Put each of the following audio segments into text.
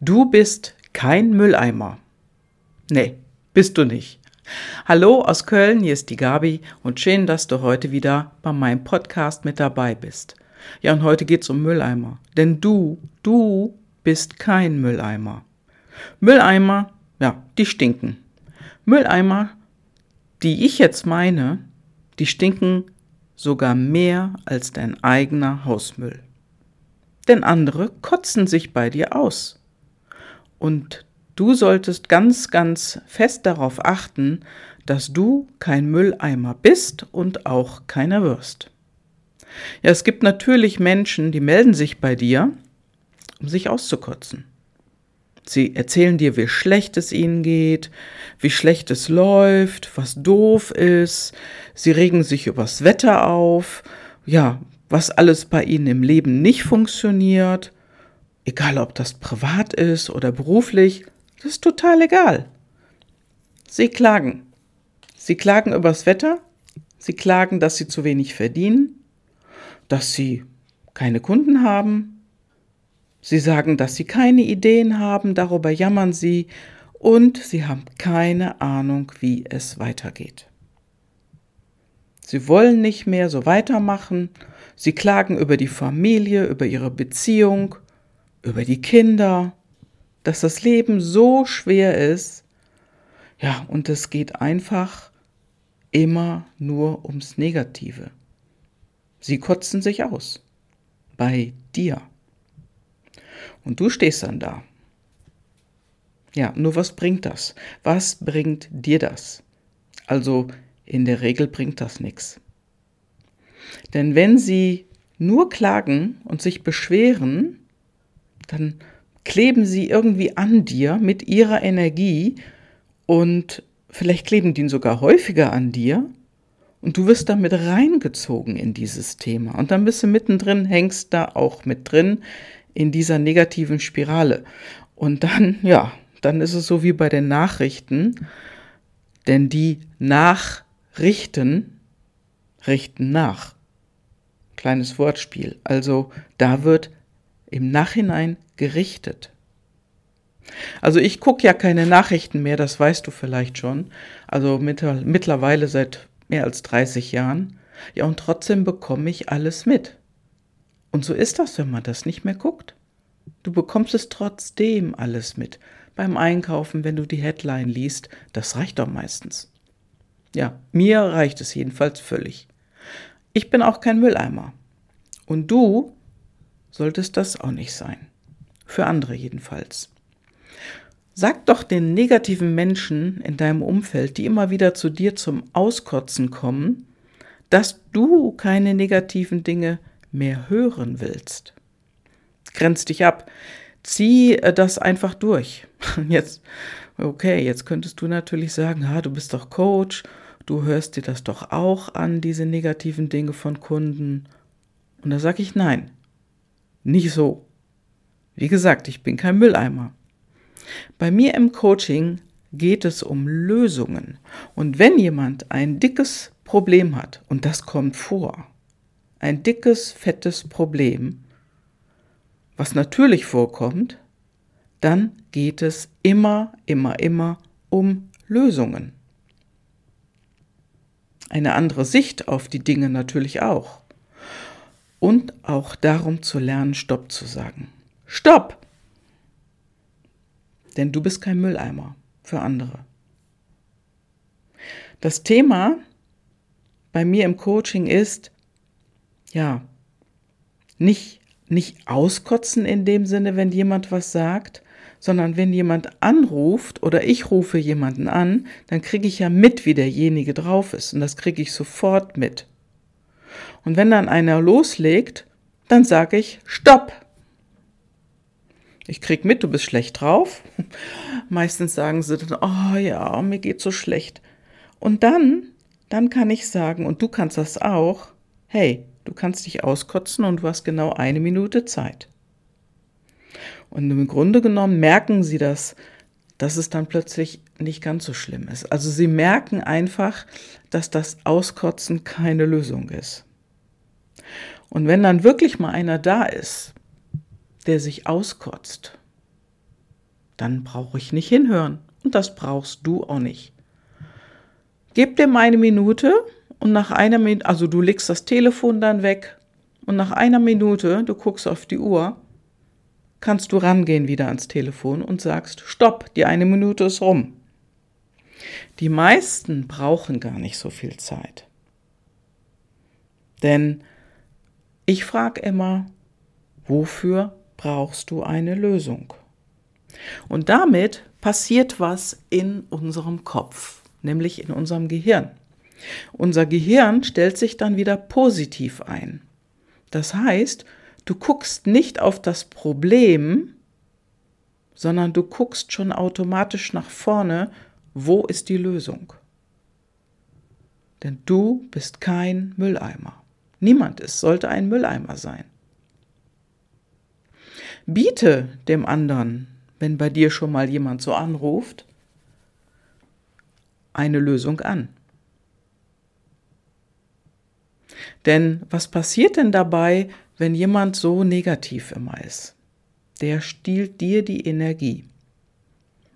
Du bist kein Mülleimer. Nee, bist du nicht. Hallo aus Köln, hier ist die Gabi und schön, dass du heute wieder bei meinem Podcast mit dabei bist. Ja, und heute geht's um Mülleimer. Denn du, du bist kein Mülleimer. Mülleimer, ja, die stinken. Mülleimer, die ich jetzt meine, die stinken sogar mehr als dein eigener Hausmüll. Denn andere kotzen sich bei dir aus. Und du solltest ganz, ganz fest darauf achten, dass du kein Mülleimer bist und auch keiner wirst. Ja, es gibt natürlich Menschen, die melden sich bei dir, um sich auszukotzen. Sie erzählen dir, wie schlecht es ihnen geht, wie schlecht es läuft, was doof ist. Sie regen sich übers Wetter auf, ja, was alles bei ihnen im Leben nicht funktioniert egal ob das privat ist oder beruflich, das ist total egal. Sie klagen. Sie klagen übers Wetter, sie klagen, dass sie zu wenig verdienen, dass sie keine Kunden haben, sie sagen, dass sie keine Ideen haben, darüber jammern sie und sie haben keine Ahnung, wie es weitergeht. Sie wollen nicht mehr so weitermachen, sie klagen über die Familie, über ihre Beziehung, über die Kinder, dass das Leben so schwer ist. Ja, und es geht einfach immer nur ums Negative. Sie kotzen sich aus. Bei dir. Und du stehst dann da. Ja, nur was bringt das? Was bringt dir das? Also in der Regel bringt das nichts. Denn wenn sie nur klagen und sich beschweren, dann kleben sie irgendwie an dir mit ihrer Energie und vielleicht kleben die sogar häufiger an dir und du wirst damit reingezogen in dieses Thema und dann bist du mittendrin, hängst da auch mit drin in dieser negativen Spirale und dann, ja, dann ist es so wie bei den Nachrichten, denn die Nachrichten richten nach. Kleines Wortspiel. Also da wird im Nachhinein gerichtet. Also ich gucke ja keine Nachrichten mehr, das weißt du vielleicht schon. Also mit, mittlerweile seit mehr als 30 Jahren. Ja, und trotzdem bekomme ich alles mit. Und so ist das, wenn man das nicht mehr guckt. Du bekommst es trotzdem alles mit. Beim Einkaufen, wenn du die Headline liest, das reicht doch meistens. Ja, mir reicht es jedenfalls völlig. Ich bin auch kein Mülleimer. Und du solltest das auch nicht sein. Für andere jedenfalls. Sag doch den negativen Menschen in deinem Umfeld, die immer wieder zu dir zum Auskotzen kommen, dass du keine negativen Dinge mehr hören willst. Grenz dich ab. Zieh äh, das einfach durch. Jetzt, okay, jetzt könntest du natürlich sagen, ha, du bist doch Coach, du hörst dir das doch auch an, diese negativen Dinge von Kunden. Und da sage ich nein. Nicht so. Wie gesagt, ich bin kein Mülleimer. Bei mir im Coaching geht es um Lösungen. Und wenn jemand ein dickes Problem hat, und das kommt vor, ein dickes, fettes Problem, was natürlich vorkommt, dann geht es immer, immer, immer um Lösungen. Eine andere Sicht auf die Dinge natürlich auch und auch darum zu lernen, Stopp zu sagen. Stopp! Denn du bist kein Mülleimer für andere. Das Thema bei mir im Coaching ist, ja, nicht, nicht auskotzen in dem Sinne, wenn jemand was sagt, sondern wenn jemand anruft oder ich rufe jemanden an, dann kriege ich ja mit, wie derjenige drauf ist. Und das kriege ich sofort mit. Und wenn dann einer loslegt, dann sage ich Stopp. Ich krieg mit, du bist schlecht drauf. Meistens sagen sie dann, oh ja, mir geht so schlecht. Und dann, dann kann ich sagen, und du kannst das auch, hey, du kannst dich auskotzen und du hast genau eine Minute Zeit. Und im Grunde genommen merken sie das, dass es dann plötzlich nicht ganz so schlimm ist. Also sie merken einfach, dass das Auskotzen keine Lösung ist. Und wenn dann wirklich mal einer da ist, der sich auskotzt, dann brauche ich nicht hinhören. Und das brauchst du auch nicht. Gib mal eine Minute und nach einer Minute, also du legst das Telefon dann weg und nach einer Minute, du guckst auf die Uhr, kannst du rangehen wieder ans Telefon und sagst, stopp, die eine Minute ist rum. Die meisten brauchen gar nicht so viel Zeit. Denn ich frage immer, wofür brauchst du eine Lösung? Und damit passiert was in unserem Kopf, nämlich in unserem Gehirn. Unser Gehirn stellt sich dann wieder positiv ein. Das heißt, du guckst nicht auf das Problem, sondern du guckst schon automatisch nach vorne, wo ist die Lösung. Denn du bist kein Mülleimer. Niemand ist, sollte ein Mülleimer sein. Biete dem anderen, wenn bei dir schon mal jemand so anruft, eine Lösung an. Denn was passiert denn dabei, wenn jemand so negativ immer ist? Der stiehlt dir die Energie.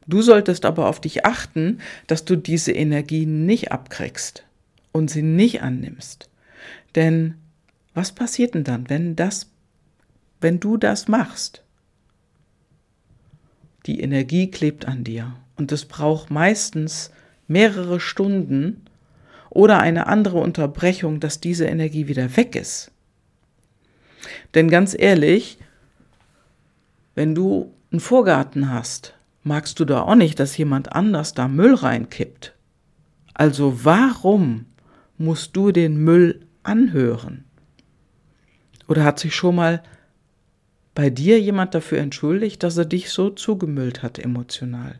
Du solltest aber auf dich achten, dass du diese Energie nicht abkriegst und sie nicht annimmst. Denn was passiert denn dann, wenn das, wenn du das machst? Die Energie klebt an dir und es braucht meistens mehrere Stunden, oder eine andere Unterbrechung, dass diese Energie wieder weg ist. Denn ganz ehrlich, wenn du einen Vorgarten hast, magst du da auch nicht, dass jemand anders da Müll reinkippt. Also warum musst du den Müll anhören? Oder hat sich schon mal bei dir jemand dafür entschuldigt, dass er dich so zugemüllt hat emotional?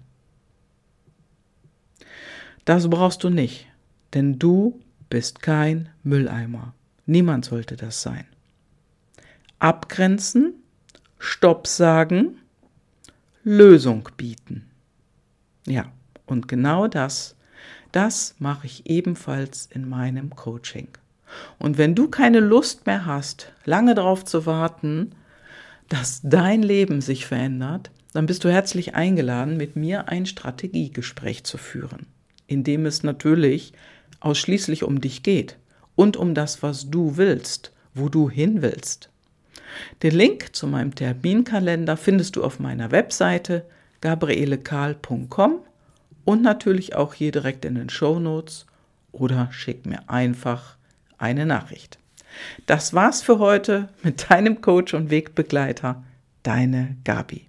Das brauchst du nicht denn du bist kein Mülleimer. Niemand sollte das sein. Abgrenzen, Stopp sagen, Lösung bieten. Ja, und genau das, das mache ich ebenfalls in meinem Coaching. Und wenn du keine Lust mehr hast, lange darauf zu warten, dass dein Leben sich verändert, dann bist du herzlich eingeladen, mit mir ein Strategiegespräch zu führen, in dem es natürlich ausschließlich um dich geht und um das, was du willst, wo du hin willst. Den Link zu meinem Terminkalender findest du auf meiner Webseite gabrielekahl.com und natürlich auch hier direkt in den Show Notes oder schick mir einfach eine Nachricht. Das war's für heute mit deinem Coach und Wegbegleiter, deine Gabi.